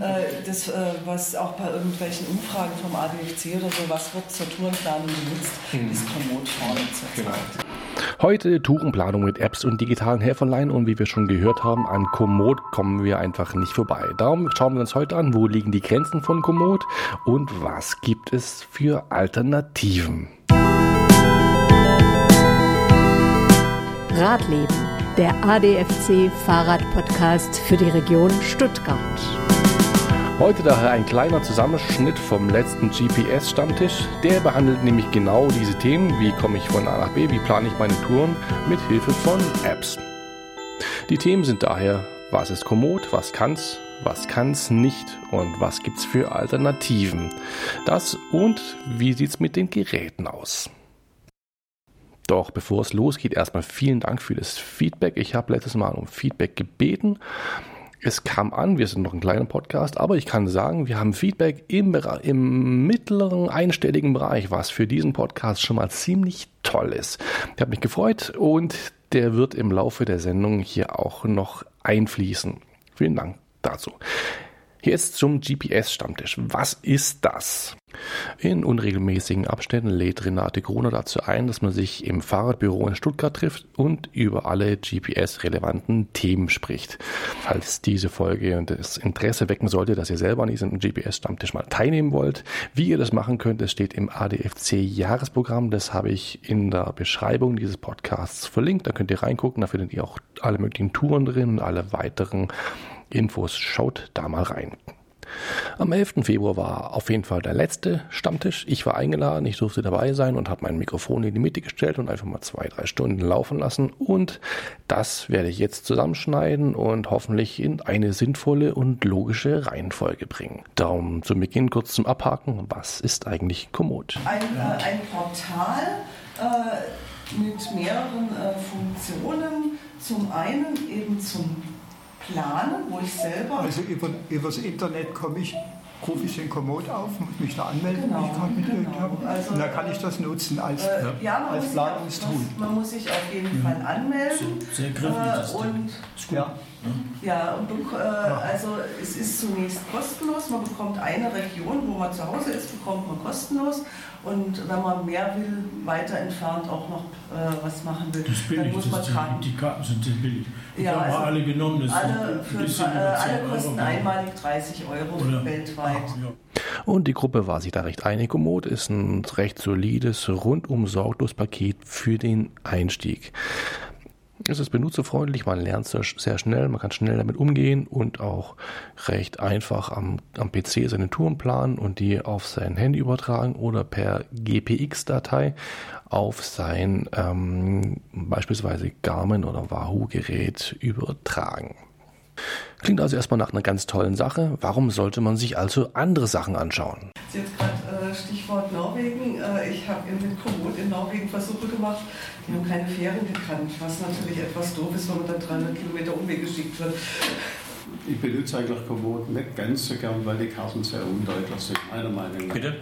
äh, das, äh, was auch bei irgendwelchen Umfragen vom ADFC oder so, was wird zur Tourenplanung benutzt, mhm. ist Komoot vorne zurzeit. Genau. Heute Tourenplanung mit Apps und digitalen Helferlein und wie wir schon gehört haben, an Komoot kommen wir einfach nicht vorbei. Darum schauen wir uns heute an, wo liegen die Grenzen von Komoot und was gibt es für Alternativen. Radleben, der ADFC Fahrradpodcast für die Region Stuttgart. Heute daher ein kleiner Zusammenschnitt vom letzten GPS-Stammtisch. Der behandelt nämlich genau diese Themen. Wie komme ich von A nach B? Wie plane ich meine Touren? Mit Hilfe von Apps. Die Themen sind daher, was ist Komoot? Was kann's? Was kann's nicht? Und was gibt's für Alternativen? Das und wie sieht's mit den Geräten aus? Doch bevor es losgeht, erstmal vielen Dank für das Feedback. Ich habe letztes Mal um Feedback gebeten es kam an, wir sind noch ein kleiner Podcast, aber ich kann sagen, wir haben Feedback im, im mittleren einstelligen Bereich, was für diesen Podcast schon mal ziemlich toll ist. Ich habe mich gefreut und der wird im Laufe der Sendung hier auch noch einfließen. Vielen Dank dazu. Jetzt zum GPS-Stammtisch. Was ist das? In unregelmäßigen Abständen lädt Renate Gruner dazu ein, dass man sich im Fahrradbüro in Stuttgart trifft und über alle GPS-relevanten Themen spricht. Falls diese Folge das Interesse wecken sollte, dass ihr selber an diesem GPS-Stammtisch mal teilnehmen wollt, wie ihr das machen könnt, das steht im ADFC-Jahresprogramm. Das habe ich in der Beschreibung dieses Podcasts verlinkt. Da könnt ihr reingucken. Da findet ihr auch alle möglichen Touren drin und alle weiteren Infos. Schaut da mal rein. Am 11. Februar war auf jeden Fall der letzte Stammtisch. Ich war eingeladen, ich durfte dabei sein und habe mein Mikrofon in die Mitte gestellt und einfach mal zwei, drei Stunden laufen lassen. Und das werde ich jetzt zusammenschneiden und hoffentlich in eine sinnvolle und logische Reihenfolge bringen. Darum zu Beginn kurz zum Abhaken. Was ist eigentlich Komoot? Ein, äh, ein Portal äh, mit mehreren äh, Funktionen. Zum einen eben zum planen, wo ich selber. Also über, übers Internet komme ich, rufe ich den Komoot auf, muss mich da anmelden, genau, ich gerade mitgekriegt genau. habe. Also, und dann kann ich das nutzen als, äh, ja, als Planungstool. Man muss sich auf jeden mhm. Fall anmelden. Sehr, sehr griffig. Äh, und, ja. Ja, und äh, also es ist zunächst kostenlos. Man bekommt eine Region, wo man zu Hause ist, bekommt man kostenlos. Und wenn man mehr will, weiter entfernt auch noch äh, was machen will, billig, dann muss man tragen. Die, die Karten sind sehr billig. Die ja, haben also alle genommen. Das alle, für, äh, alle kosten Euro. einmalig 30 Euro Oder? weltweit. Ach, ja. Und die Gruppe war sich da recht einig. Komoot ist ein recht solides, rundum sorglos Paket für den Einstieg. Es ist benutzerfreundlich, man lernt sehr schnell, man kann schnell damit umgehen und auch recht einfach am, am PC seine Touren planen und die auf sein Handy übertragen oder per GPX-Datei auf sein ähm, beispielsweise Garmin oder Wahoo-Gerät übertragen. Klingt also erstmal nach einer ganz tollen Sache. Warum sollte man sich also andere Sachen anschauen? Jetzt gerade äh, Stichwort Norwegen. Äh, ich habe mit Komoot in Norwegen Versuche gemacht. Die haben keine Fähren gekannt, was natürlich etwas doof ist, wenn man dann 300 Kilometer Umweg geschickt wird. Ich benutze eigentlich Komoot nicht ganz so gern, weil die Karten sehr undeutlich sind, meiner Meinung nach. Bitte?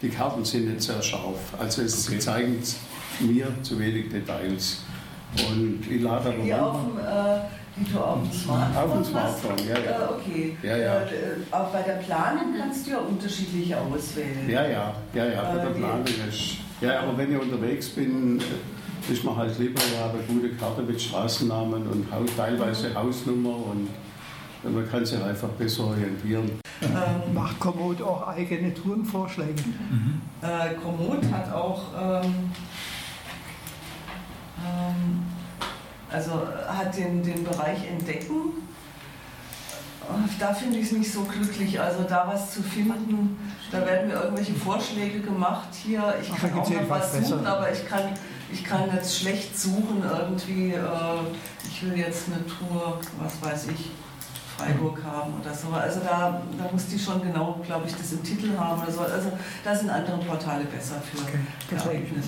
Die Karten sind nicht sehr scharf. Also es, okay. sie zeigen mir zu wenig Details. Und ich lade aber die auf dem, äh, die du auf dem Smartphone Auf dem Smartphone, ja, ja. Äh, okay. Ja, ja. Äh, auch bei der Planung kannst du ja unterschiedliche auswählen. Ja, ja, ja, ja, bei der äh, Planung ist. Ja, aber wenn ich unterwegs bin, äh, ist mir halt lieber, ich habe eine gute Karte mit Straßennamen und teilweise Hausnummer und man kann sich einfach besser orientieren. Ähm, Macht Komoot auch eigene Tourenvorschläge? Mhm. Äh, Komoot hat auch ähm, ähm, also hat den, den Bereich Entdecken. Da finde ich es nicht so glücklich, also da was zu finden. Da werden mir irgendwelche Vorschläge gemacht. Hier, ich kann auch noch was suchen, aber ich kann, ich kann jetzt schlecht suchen irgendwie. Äh, ich will jetzt eine Tour, was weiß ich, Freiburg haben oder so. Also da, da muss die schon genau, glaube ich, das im Titel haben oder so. Also da sind andere Portale besser für okay. geeignet.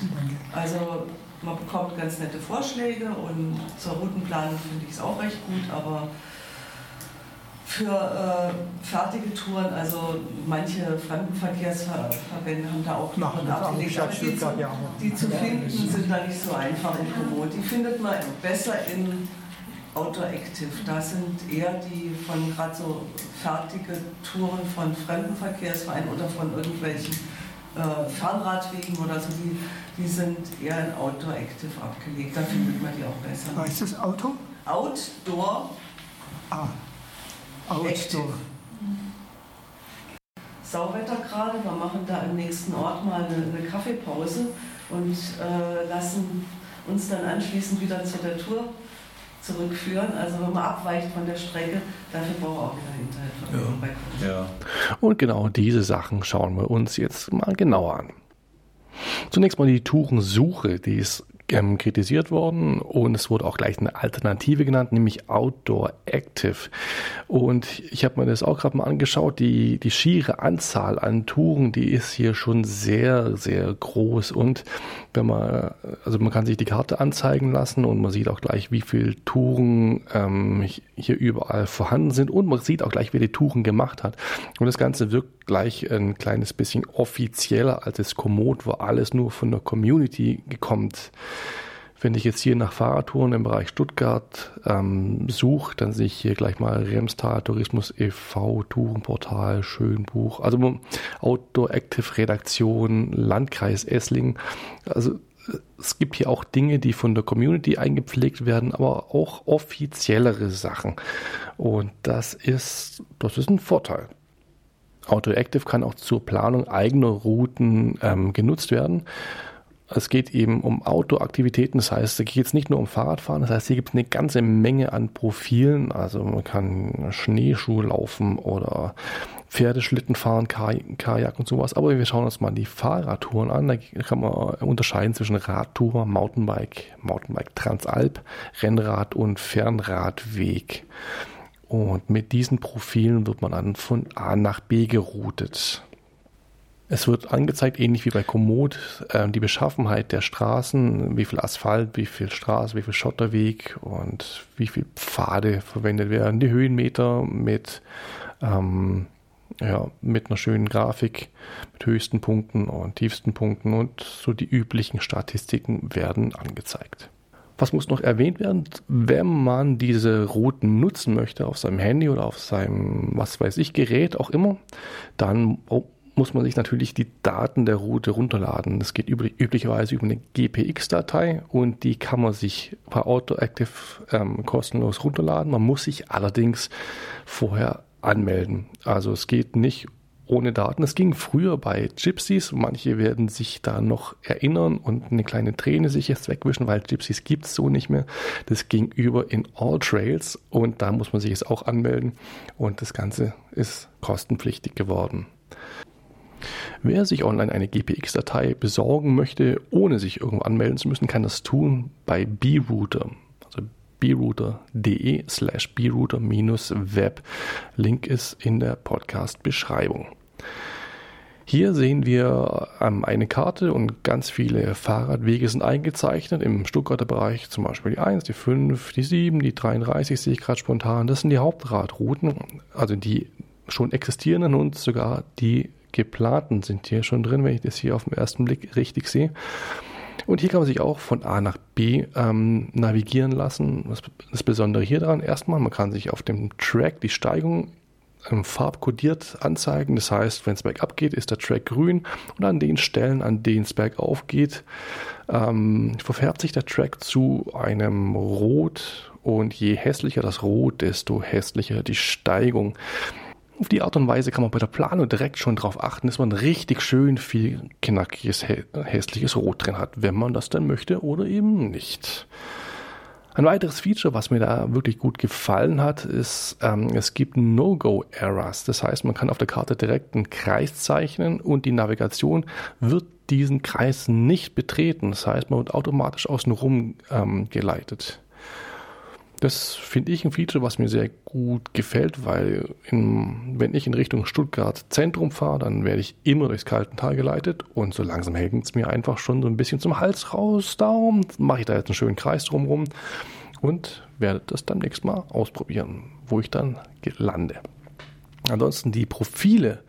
Also man bekommt ganz nette Vorschläge und zur Routenplanung finde ich es auch recht gut, aber für äh, fertige Touren, also manche Fremdenverkehrsverbände haben da auch noch abgelegt, aber die, zu, die zu finden sind da nicht so einfach in Komoot. Die findet man besser in Outdoor Active. Da sind eher die von gerade so fertige Touren von Fremdenverkehrsvereinen oder von irgendwelchen äh, Fernradwegen oder so, die, die sind eher in Outdoor Active abgelegt. Da findet man die auch besser. Heißt das Auto? Outdoor. Ah, Outdoor. Active. Sauwetter gerade, wir machen da im nächsten Ort mal eine, eine Kaffeepause und äh, lassen uns dann anschließend wieder zu der Tour zurückführen. Also wenn man abweicht von der Strecke, dafür braucht man auch wieder Hinterhalt. Ja. ja. Und genau diese Sachen schauen wir uns jetzt mal genauer an. Zunächst mal die Tourensuche, die ist ähm, kritisiert worden und es wurde auch gleich eine Alternative genannt, nämlich Outdoor Active. Und ich habe mir das auch gerade mal angeschaut, die, die schiere Anzahl an Touren, die ist hier schon sehr, sehr groß und wenn man, also man kann sich die Karte anzeigen lassen und man sieht auch gleich, wie viele Touren ähm, hier überall vorhanden sind und man sieht auch gleich, wer die Touren gemacht hat. Und das Ganze wirkt gleich ein kleines bisschen offizieller als das Komoot, wo alles nur von der Community kommt. Wenn ich jetzt hier nach Fahrradtouren im Bereich Stuttgart ähm, suche, dann sehe ich hier gleich mal Remstal Tourismus e.V., Tourenportal, Schönbuch, also Outdoor Active Redaktion, Landkreis Esslingen. Also es gibt hier auch Dinge, die von der Community eingepflegt werden, aber auch offiziellere Sachen. Und das ist, das ist ein Vorteil. Outdoor Active kann auch zur Planung eigener Routen ähm, genutzt werden. Es geht eben um Outdoor-Aktivitäten, das heißt, es geht jetzt nicht nur um Fahrradfahren, das heißt, hier gibt es eine ganze Menge an Profilen. Also man kann Schneeschuh laufen oder Pferdeschlitten fahren, Kajak und sowas. Aber wir schauen uns mal die Fahrradtouren an. Da kann man unterscheiden zwischen Radtour, Mountainbike, Mountainbike Transalp, Rennrad und Fernradweg. Und mit diesen Profilen wird man dann von A nach B geroutet. Es wird angezeigt, ähnlich wie bei Komoot, äh, die Beschaffenheit der Straßen, wie viel Asphalt, wie viel Straße, wie viel Schotterweg und wie viel Pfade verwendet werden, die Höhenmeter mit, ähm, ja, mit einer schönen Grafik, mit höchsten Punkten und tiefsten Punkten und so die üblichen Statistiken werden angezeigt. Was muss noch erwähnt werden? Wenn man diese Routen nutzen möchte auf seinem Handy oder auf seinem, was weiß ich, Gerät auch immer, dann muss man sich natürlich die Daten der Route runterladen. Das geht üblich, üblicherweise über eine GPX-Datei und die kann man sich bei AutoActive ähm, kostenlos runterladen. Man muss sich allerdings vorher anmelden. Also es geht nicht ohne Daten. Es ging früher bei Gypsies. Manche werden sich da noch erinnern und eine kleine Träne sich jetzt wegwischen, weil Gypsies gibt es so nicht mehr. Das ging über in All Trails und da muss man sich jetzt auch anmelden und das Ganze ist kostenpflichtig geworden. Wer sich online eine GPX-Datei besorgen möchte, ohne sich irgendwo anmelden zu müssen, kann das tun bei brouter. Brouter.de slash brouter-web. Link ist in der Podcast-Beschreibung. Hier sehen wir ähm, eine Karte und ganz viele Fahrradwege sind eingezeichnet. Im Stuttgarter Bereich zum Beispiel die 1, die 5, die 7, die 33 sehe ich gerade spontan. Das sind die Hauptradrouten, also die schon existierenden und sogar die geplanten sind hier schon drin, wenn ich das hier auf den ersten Blick richtig sehe. Und hier kann man sich auch von A nach B ähm, navigieren lassen. Das, das Besondere hier dran, erstmal, man kann sich auf dem Track die Steigung ähm, farbkodiert anzeigen. Das heißt, wenn es bergab geht, ist der Track grün und an den Stellen, an denen es bergauf geht, ähm, verfärbt sich der Track zu einem Rot und je hässlicher das Rot, desto hässlicher die Steigung. Auf die Art und Weise kann man bei der Planung direkt schon darauf achten, dass man richtig schön viel knackiges, hässliches Rot drin hat, wenn man das dann möchte oder eben nicht. Ein weiteres Feature, was mir da wirklich gut gefallen hat, ist, ähm, es gibt No-Go-Errors. Das heißt, man kann auf der Karte direkt einen Kreis zeichnen und die Navigation wird diesen Kreis nicht betreten. Das heißt, man wird automatisch außenrum ähm, geleitet. Das finde ich ein Feature, was mir sehr gut gefällt, weil in, wenn ich in Richtung Stuttgart Zentrum fahre, dann werde ich immer durchs Kaltental geleitet und so langsam hängt es mir einfach schon so ein bisschen zum Hals raus. Darum mache ich da jetzt einen schönen Kreis drumherum und werde das dann nächstes Mal ausprobieren, wo ich dann lande. Ansonsten die Profile,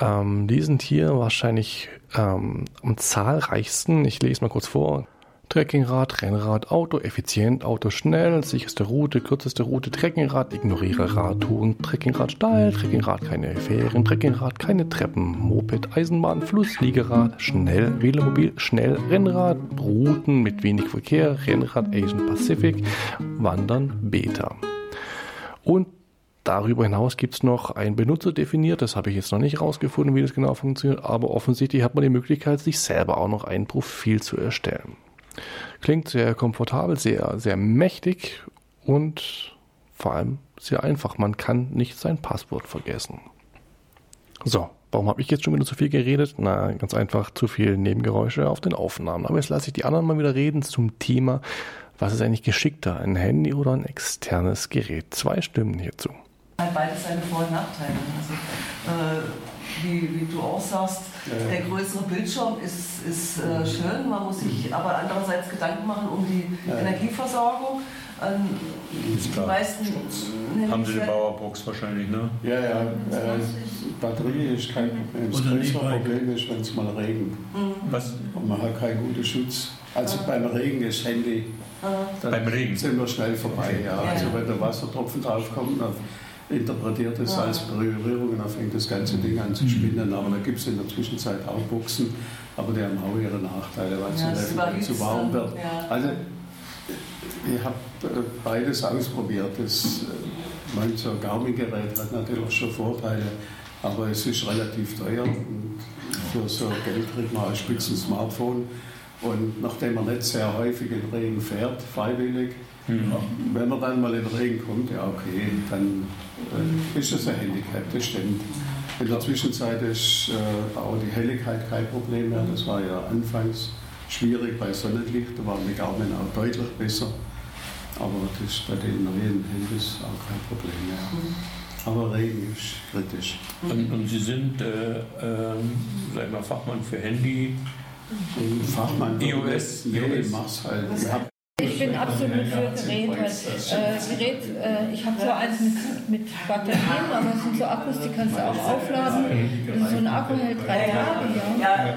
ähm, die sind hier wahrscheinlich ähm, am zahlreichsten. Ich lese mal kurz vor. Trekkingrad, Rennrad, Auto, effizient, Auto schnell, sicherste Route, kürzeste Route, Trekkingrad, ignoriere Radtouren, Trekkingrad steil, Trekkingrad keine Fähren, Trekkingrad keine Treppen, Moped, Eisenbahn, Fluss, Liegerad, schnell, Velomobil, schnell, Rennrad, Routen mit wenig Verkehr, Rennrad Asian Pacific, Wandern, Beta. Und Darüber hinaus gibt es noch ein Benutzer definiert, das habe ich jetzt noch nicht rausgefunden, wie das genau funktioniert, aber offensichtlich hat man die Möglichkeit, sich selber auch noch ein Profil zu erstellen. Klingt sehr komfortabel, sehr, sehr mächtig und vor allem sehr einfach. Man kann nicht sein Passwort vergessen. So, warum habe ich jetzt schon wieder zu viel geredet? Na, ganz einfach zu viel Nebengeräusche auf den Aufnahmen. Aber jetzt lasse ich die anderen mal wieder reden zum Thema, was ist eigentlich geschickter, ein Handy oder ein externes Gerät? Zwei Stimmen hierzu. Beides seine Vor- und Nachteile. Also, äh, wie, wie du auch sagst, ja. der größere Bildschirm ist, ist äh, schön, man muss sich aber andererseits Gedanken machen um die ja. Energieversorgung. Ähm, die meisten haben sie die Powerbox wahrscheinlich, ne? Ja, ja. Äh, Batterie ist kein Problem. Das größere Problem ist, wenn es mal regnet. Mhm. Was? Und man hat keinen guten Schutz. Also beim Regen ist Handy. Beim Regen sind wir schnell vorbei. Ja. Also wenn der Wassertropfen draufkommt, dann interpretiert es als Berührung und dann fängt das ganze Ding an zu mhm. spinnen. Aber da gibt es in der Zwischenzeit auch Boxen, aber die haben auch ihre Nachteile, weil es ja, zu warm wird. Ja. Also ich habe äh, beides ausprobiert. Das, äh, mein so Garmin-Gerät hat natürlich schon Vorteile, aber es ist relativ teuer. Und für so Geld kriegt man ein spitzen Smartphone. Und nachdem man nicht sehr häufig in Regen fährt, freiwillig, mhm. wenn man dann mal in den Regen kommt, ja okay, dann äh, ist das ein Handicap, das stimmt. In der Zwischenzeit ist äh, auch die Helligkeit kein Problem mehr. Das war ja anfangs schwierig bei Sonnenlicht, da waren die Garmin auch deutlich besser. Aber das ist bei den neuen Handys auch kein Problem mehr. Mhm. Aber Regen ist kritisch. Und, und Sie sind, äh, äh, sag mal, Fachmann für Handy. Fachmann für iOS. Nee, ich mach's halt. Ich bin absolut für Gerät. Halt. Äh, Gerät äh, ich habe so eins mit, mit Batterien, aber es sind so Akkus, die kannst du auch aufladen. Und so ein Akku hält drei Tage. Ja.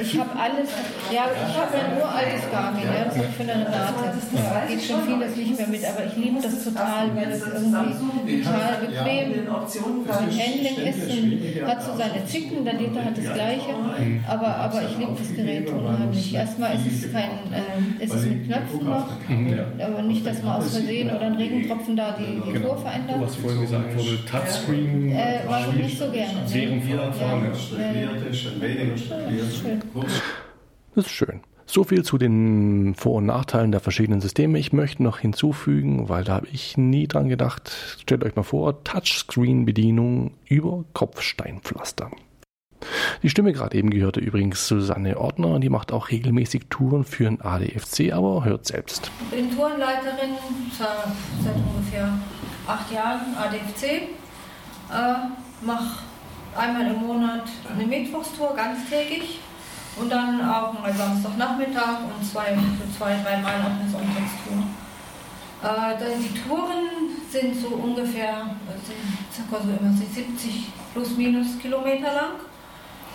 Ich habe alles, ja, ich habe ein uraltes Garmin, ja, das ich von der Renate. Da geht schon vieles nicht mehr mit, aber ich liebe das total, weil es irgendwie total bequem zum Handling ist und hat so seine Zicken, der Dieter hat das gleiche, aber, aber ich liebe das Gerät unheimlich. Erstmal ist es kein, äh, ist es mit Knöpfen Knöpfen noch, mhm. aber nicht, dass man aus Versehen oder ein Regentropfen da die, die genau. Verändert. Was vorhin gesagt wurde, Touchscreen. Äh, mag ich nicht so gerne. Während jeder Fahren. Das ist schön. So viel zu den Vor- und Nachteilen der verschiedenen Systeme. Ich möchte noch hinzufügen, weil da habe ich nie dran gedacht. Stellt euch mal vor, Touchscreen-Bedienung über Kopfsteinpflaster. Die Stimme gerade eben gehörte übrigens Susanne Ordner, die macht auch regelmäßig Touren für den ADFC, aber hört selbst. Ich bin Tourenleiterin seit ungefähr acht Jahren ADFC. Äh, mache einmal im Monat eine Mittwochstour ganztägig und dann auch mal Samstagnachmittag und zwei, zwei dreimal auch eine Sonntagstour. Äh, die Touren sind so ungefähr sind circa so immer 70 plus minus Kilometer lang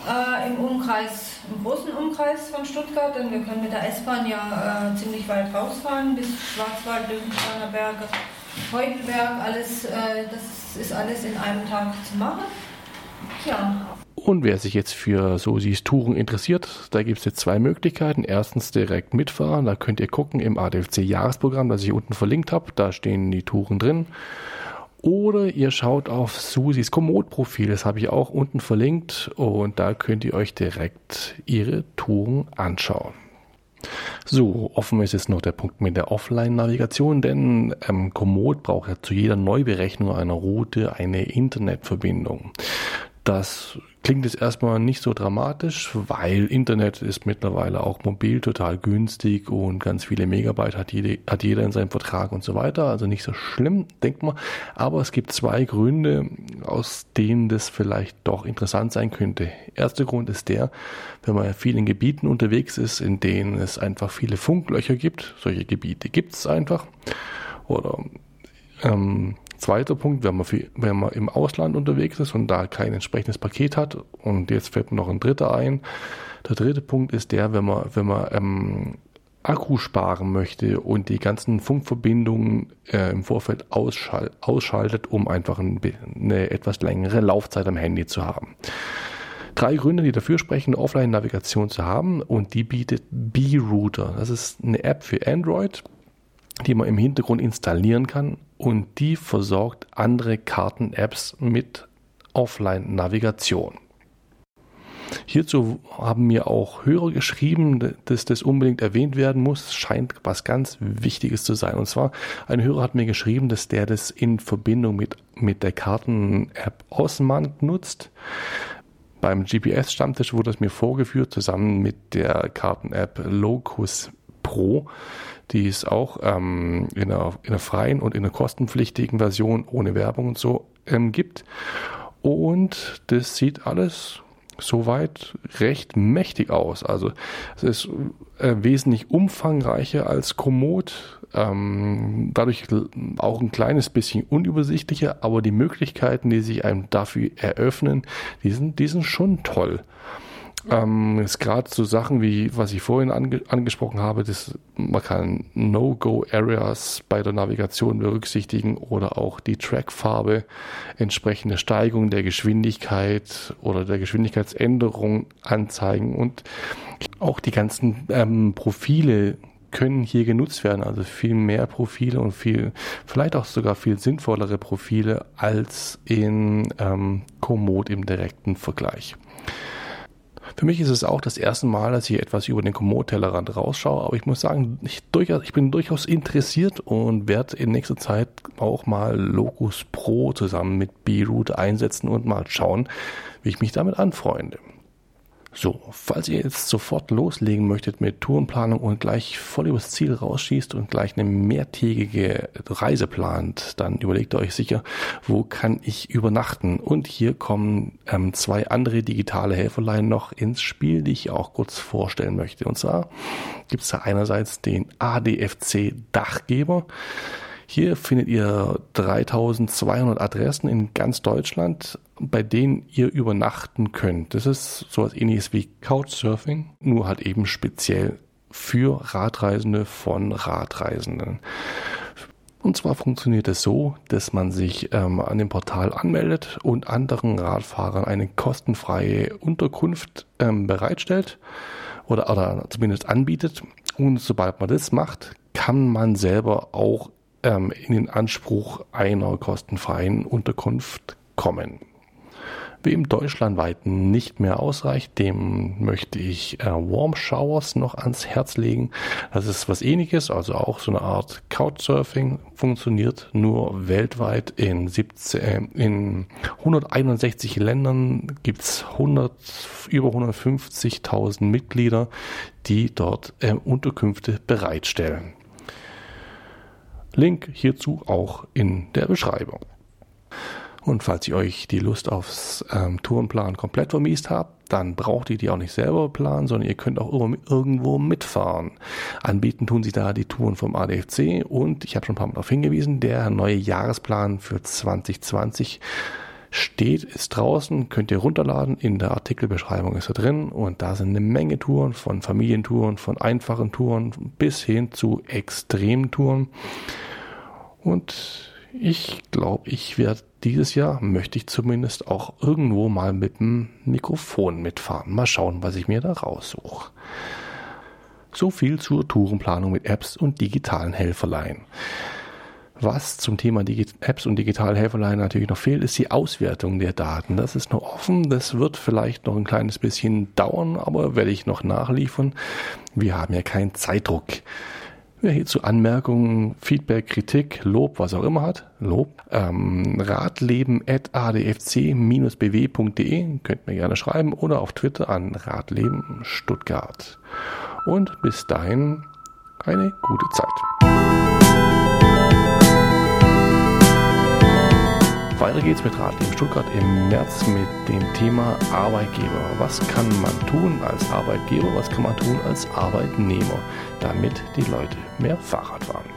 äh, im Umkreis, im großen Umkreis von Stuttgart, denn wir können mit der S-Bahn ja äh, ziemlich weit rausfahren, bis Schwarzwald, Löwensteiner Berge, Heuchelberg, alles, äh, das ist alles in einem Tag zu machen. Ja. Und wer sich jetzt für Sosis Touren interessiert, da gibt es jetzt zwei Möglichkeiten. Erstens direkt mitfahren, da könnt ihr gucken im ADFC Jahresprogramm, das ich unten verlinkt habe, da stehen die Touren drin. Oder ihr schaut auf Susis Komoot-Profil, das habe ich auch unten verlinkt und da könnt ihr euch direkt ihre Touren anschauen. So, offen ist jetzt noch der Punkt mit der Offline-Navigation, denn ähm, Komoot braucht ja zu jeder Neuberechnung einer Route eine Internetverbindung. Das klingt jetzt erstmal nicht so dramatisch, weil Internet ist mittlerweile auch mobil total günstig und ganz viele Megabyte hat, jede, hat jeder in seinem Vertrag und so weiter. Also nicht so schlimm, denkt man. Aber es gibt zwei Gründe, aus denen das vielleicht doch interessant sein könnte. Erster Grund ist der, wenn man in vielen Gebieten unterwegs ist, in denen es einfach viele Funklöcher gibt. Solche Gebiete gibt es einfach. Oder ähm, Zweiter Punkt, wenn man, viel, wenn man im Ausland unterwegs ist und da kein entsprechendes Paket hat und jetzt fällt mir noch ein dritter ein. Der dritte Punkt ist der, wenn man, wenn man ähm, Akku sparen möchte und die ganzen Funkverbindungen äh, im Vorfeld ausschal ausschaltet, um einfach ein, eine etwas längere Laufzeit am Handy zu haben. Drei Gründe, die dafür sprechen, Offline-Navigation zu haben und die bietet B-Router. Das ist eine App für Android, die man im Hintergrund installieren kann und die versorgt andere Karten-Apps mit Offline-Navigation. Hierzu haben mir auch Hörer geschrieben, dass das unbedingt erwähnt werden muss. Scheint was ganz Wichtiges zu sein. Und zwar, ein Hörer hat mir geschrieben, dass der das in Verbindung mit, mit der Karten-App Osmand nutzt. Beim GPS-Stammtisch wurde es mir vorgeführt, zusammen mit der Karten-App Locus Pro, die es auch ähm, in, einer, in einer freien und in einer kostenpflichtigen Version ohne Werbung und so ähm, gibt. Und das sieht alles soweit recht mächtig aus. Also es ist äh, wesentlich umfangreicher als Komoot, ähm, dadurch auch ein kleines bisschen unübersichtlicher, aber die Möglichkeiten, die sich einem dafür eröffnen, die sind, die sind schon toll. Ähm, ist gerade so Sachen wie, was ich vorhin ange angesprochen habe, dass man kann No-Go-Areas bei der Navigation berücksichtigen oder auch die Trackfarbe, entsprechende Steigung der Geschwindigkeit oder der Geschwindigkeitsänderung anzeigen und auch die ganzen ähm, Profile können hier genutzt werden, also viel mehr Profile und viel, vielleicht auch sogar viel sinnvollere Profile als in ähm, Komoot im direkten Vergleich. Für mich ist es auch das erste Mal, dass ich etwas über den Komoot-Tellerrand rausschaue, aber ich muss sagen, ich, durchaus, ich bin durchaus interessiert und werde in nächster Zeit auch mal Locus Pro zusammen mit B-Root einsetzen und mal schauen, wie ich mich damit anfreunde. So, falls ihr jetzt sofort loslegen möchtet mit Tourenplanung und gleich voll übers Ziel rausschießt und gleich eine mehrtägige Reise plant, dann überlegt euch sicher, wo kann ich übernachten? Und hier kommen ähm, zwei andere digitale Helferlein noch ins Spiel, die ich auch kurz vorstellen möchte. Und zwar gibt es da einerseits den ADFC Dachgeber. Hier findet ihr 3200 Adressen in ganz Deutschland, bei denen ihr übernachten könnt. Das ist sowas ähnliches wie Couchsurfing, nur halt eben speziell für Radreisende von Radreisenden. Und zwar funktioniert es so, dass man sich ähm, an dem Portal anmeldet und anderen Radfahrern eine kostenfreie Unterkunft ähm, bereitstellt oder, oder zumindest anbietet. Und sobald man das macht, kann man selber auch ähm, in den Anspruch einer kostenfreien Unterkunft kommen. Wem deutschlandweit nicht mehr ausreicht, dem möchte ich äh, Warm Showers noch ans Herz legen. Das ist was ähnliches, also auch so eine Art Couchsurfing, funktioniert nur weltweit in, 17, äh, in 161 Ländern gibt's 100, über 150.000 Mitglieder, die dort äh, Unterkünfte bereitstellen. Link hierzu auch in der Beschreibung. Und falls ihr euch die Lust aufs ähm, Tourenplan komplett vermiest habt, dann braucht ihr die auch nicht selber planen, sondern ihr könnt auch irgendwo mitfahren. Anbieten tun sie da die Touren vom ADFC und ich habe schon ein paar Mal darauf hingewiesen, der neue Jahresplan für 2020 steht, ist draußen, könnt ihr runterladen, in der Artikelbeschreibung ist er drin und da sind eine Menge Touren, von Familientouren, von einfachen Touren bis hin zu Extremtouren. Und ich glaube, ich werde dieses Jahr, möchte ich zumindest auch irgendwo mal mit dem Mikrofon mitfahren. Mal schauen, was ich mir da raussuche. So viel zur Tourenplanung mit Apps und digitalen Helferlein. Was zum Thema Digi Apps und digitale Helferlein natürlich noch fehlt, ist die Auswertung der Daten. Das ist noch offen. Das wird vielleicht noch ein kleines bisschen dauern, aber werde ich noch nachliefern. Wir haben ja keinen Zeitdruck. Wer hierzu Anmerkungen, Feedback, Kritik, Lob, was auch immer hat, Lob, ähm, radleben.adfc-bw.de könnt mir gerne schreiben oder auf Twitter an Radleben Stuttgart. Und bis dahin eine gute Zeit. Weiter geht's mit Radleben Stuttgart im März mit dem Thema Arbeitgeber. Was kann man tun als Arbeitgeber, was kann man tun als Arbeitnehmer, damit die Leute mehr Fahrrad fahren?